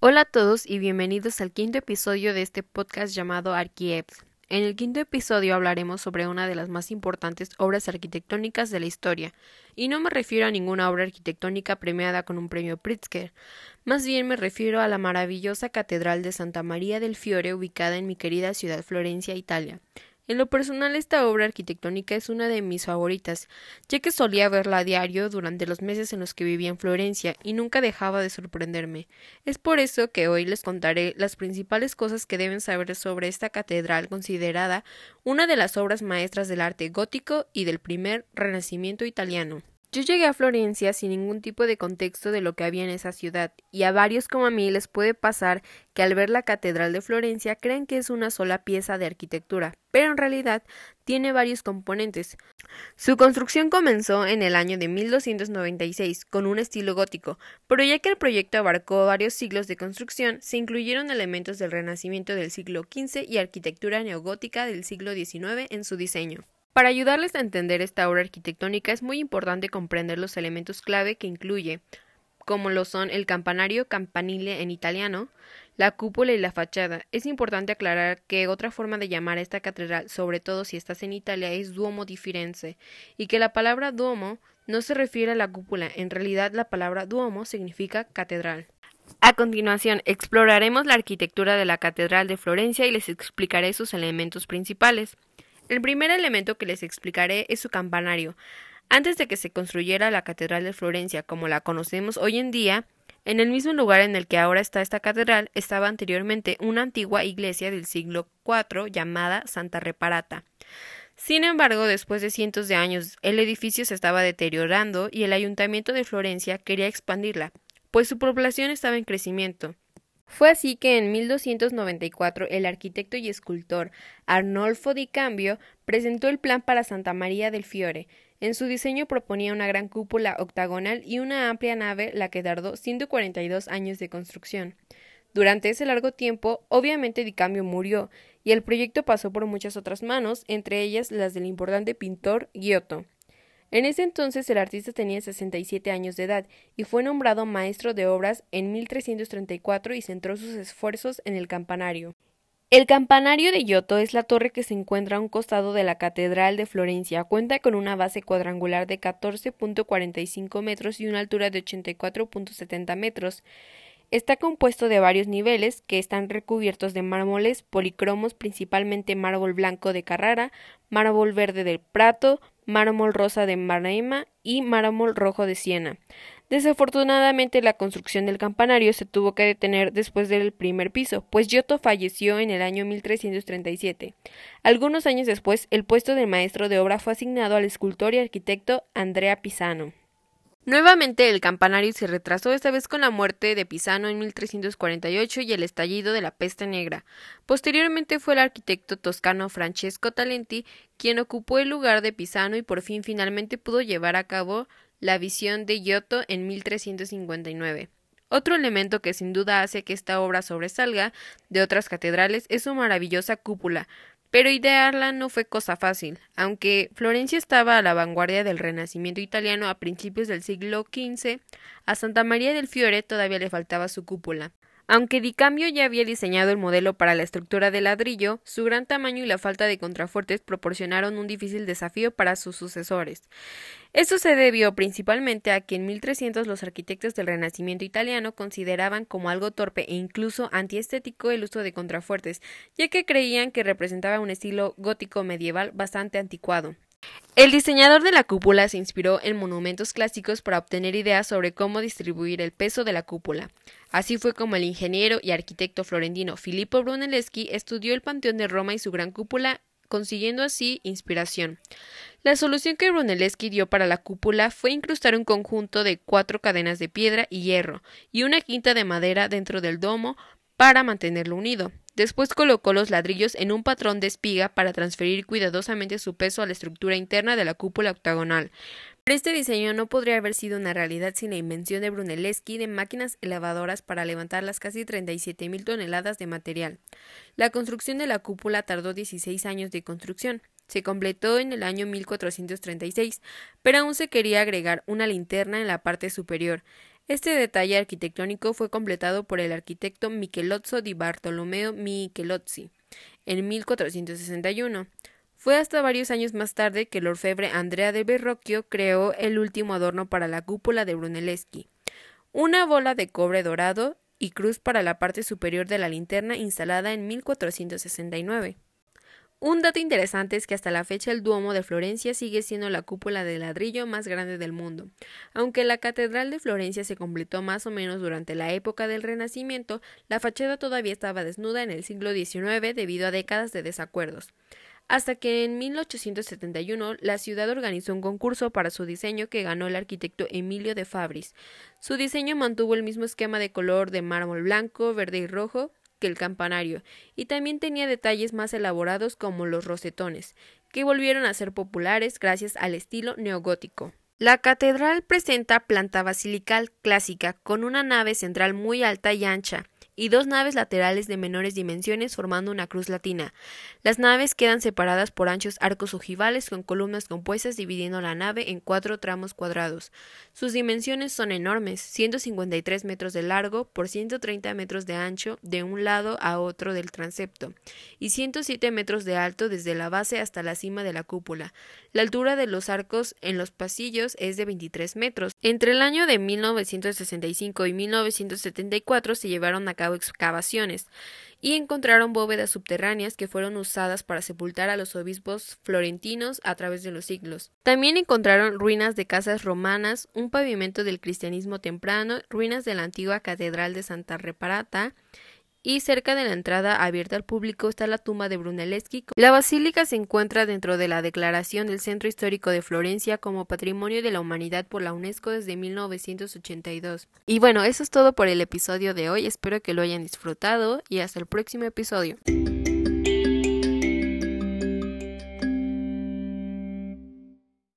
Hola a todos y bienvenidos al quinto episodio de este podcast llamado Archieps. En el quinto episodio hablaremos sobre una de las más importantes obras arquitectónicas de la historia, y no me refiero a ninguna obra arquitectónica premiada con un premio Pritzker, más bien me refiero a la maravillosa Catedral de Santa María del Fiore ubicada en mi querida ciudad Florencia, Italia. En lo personal, esta obra arquitectónica es una de mis favoritas, ya que solía verla a diario durante los meses en los que vivía en Florencia y nunca dejaba de sorprenderme. Es por eso que hoy les contaré las principales cosas que deben saber sobre esta catedral considerada una de las obras maestras del arte gótico y del primer renacimiento italiano. Yo llegué a Florencia sin ningún tipo de contexto de lo que había en esa ciudad, y a varios como a mí les puede pasar que al ver la Catedral de Florencia creen que es una sola pieza de arquitectura, pero en realidad tiene varios componentes. Su construcción comenzó en el año de 1296 con un estilo gótico, pero ya que el proyecto abarcó varios siglos de construcción, se incluyeron elementos del Renacimiento del siglo XV y arquitectura neogótica del siglo XIX en su diseño. Para ayudarles a entender esta obra arquitectónica es muy importante comprender los elementos clave que incluye, como lo son el campanario campanile en italiano, la cúpula y la fachada. Es importante aclarar que otra forma de llamar a esta catedral, sobre todo si estás en Italia, es Duomo di Firenze, y que la palabra Duomo no se refiere a la cúpula, en realidad la palabra Duomo significa catedral. A continuación, exploraremos la arquitectura de la Catedral de Florencia y les explicaré sus elementos principales. El primer elemento que les explicaré es su campanario. Antes de que se construyera la Catedral de Florencia como la conocemos hoy en día, en el mismo lugar en el que ahora está esta catedral estaba anteriormente una antigua iglesia del siglo IV llamada Santa Reparata. Sin embargo, después de cientos de años, el edificio se estaba deteriorando y el ayuntamiento de Florencia quería expandirla, pues su población estaba en crecimiento. Fue así que en 1294 el arquitecto y escultor Arnolfo di Cambio presentó el plan para Santa María del Fiore. En su diseño proponía una gran cúpula octagonal y una amplia nave, la que tardó 142 años de construcción. Durante ese largo tiempo, obviamente Di Cambio murió, y el proyecto pasó por muchas otras manos, entre ellas las del importante pintor Giotto. En ese entonces el artista tenía 67 años de edad y fue nombrado maestro de obras en 1334 y centró sus esfuerzos en el campanario. El campanario de Giotto es la torre que se encuentra a un costado de la Catedral de Florencia. Cuenta con una base cuadrangular de 14.45 metros y una altura de 84.70 metros. Está compuesto de varios niveles que están recubiertos de mármoles policromos, principalmente mármol blanco de Carrara, mármol verde del Prato, mármol rosa de Marema y mármol rojo de Siena. Desafortunadamente la construcción del campanario se tuvo que detener después del primer piso, pues Giotto falleció en el año 1337. Algunos años después, el puesto de maestro de obra fue asignado al escultor y arquitecto Andrea Pisano. Nuevamente el campanario se retrasó esta vez con la muerte de Pisano en 1348 y el estallido de la peste negra. Posteriormente fue el arquitecto toscano Francesco Talenti quien ocupó el lugar de Pisano y por fin finalmente pudo llevar a cabo la visión de Giotto en 1359. Otro elemento que sin duda hace que esta obra sobresalga de otras catedrales es su maravillosa cúpula, pero idearla no fue cosa fácil. Aunque Florencia estaba a la vanguardia del Renacimiento italiano a principios del siglo XV, a Santa María del Fiore todavía le faltaba su cúpula. Aunque Di Cambio ya había diseñado el modelo para la estructura de ladrillo, su gran tamaño y la falta de contrafuertes proporcionaron un difícil desafío para sus sucesores. Esto se debió principalmente a que en 1300 los arquitectos del Renacimiento italiano consideraban como algo torpe e incluso antiestético el uso de contrafuertes, ya que creían que representaba un estilo gótico medieval bastante anticuado. El diseñador de la cúpula se inspiró en monumentos clásicos para obtener ideas sobre cómo distribuir el peso de la cúpula. Así fue como el ingeniero y arquitecto florentino Filippo Brunelleschi estudió el Panteón de Roma y su gran cúpula, consiguiendo así inspiración. La solución que Brunelleschi dio para la cúpula fue incrustar un conjunto de cuatro cadenas de piedra y hierro y una quinta de madera dentro del domo para mantenerlo unido. Después colocó los ladrillos en un patrón de espiga para transferir cuidadosamente su peso a la estructura interna de la cúpula octagonal. Pero este diseño no podría haber sido una realidad sin la invención de Brunelleschi de máquinas elevadoras para levantar las casi 37.000 toneladas de material. La construcción de la cúpula tardó 16 años de construcción. Se completó en el año 1436, pero aún se quería agregar una linterna en la parte superior. Este detalle arquitectónico fue completado por el arquitecto Michelozzo di Bartolomeo Michelozzi en 1461. Fue hasta varios años más tarde que el orfebre Andrea del Verrocchio creó el último adorno para la cúpula de Brunelleschi, una bola de cobre dorado y cruz para la parte superior de la linterna instalada en 1469. Un dato interesante es que hasta la fecha el Duomo de Florencia sigue siendo la cúpula de ladrillo más grande del mundo. Aunque la Catedral de Florencia se completó más o menos durante la época del Renacimiento, la fachada todavía estaba desnuda en el siglo XIX debido a décadas de desacuerdos. Hasta que en 1871 la ciudad organizó un concurso para su diseño que ganó el arquitecto Emilio de Fabris. Su diseño mantuvo el mismo esquema de color de mármol blanco, verde y rojo, que el campanario, y también tenía detalles más elaborados como los rosetones, que volvieron a ser populares gracias al estilo neogótico. La catedral presenta planta basilical clásica, con una nave central muy alta y ancha, y dos naves laterales de menores dimensiones formando una cruz latina. Las naves quedan separadas por anchos arcos ojivales con columnas compuestas dividiendo la nave en cuatro tramos cuadrados. Sus dimensiones son enormes, 153 metros de largo por 130 metros de ancho de un lado a otro del transepto y 107 metros de alto desde la base hasta la cima de la cúpula. La altura de los arcos en los pasillos es de 23 metros. Entre el año de 1965 y 1974 se llevaron a cabo excavaciones y encontraron bóvedas subterráneas que fueron usadas para sepultar a los obispos florentinos a través de los siglos. También encontraron ruinas de casas romanas, un pavimento del cristianismo temprano, ruinas de la antigua catedral de Santa Reparata, y cerca de la entrada abierta al público está la tumba de Brunelleschi. La basílica se encuentra dentro de la declaración del Centro Histórico de Florencia como Patrimonio de la Humanidad por la UNESCO desde 1982. Y bueno, eso es todo por el episodio de hoy, espero que lo hayan disfrutado y hasta el próximo episodio.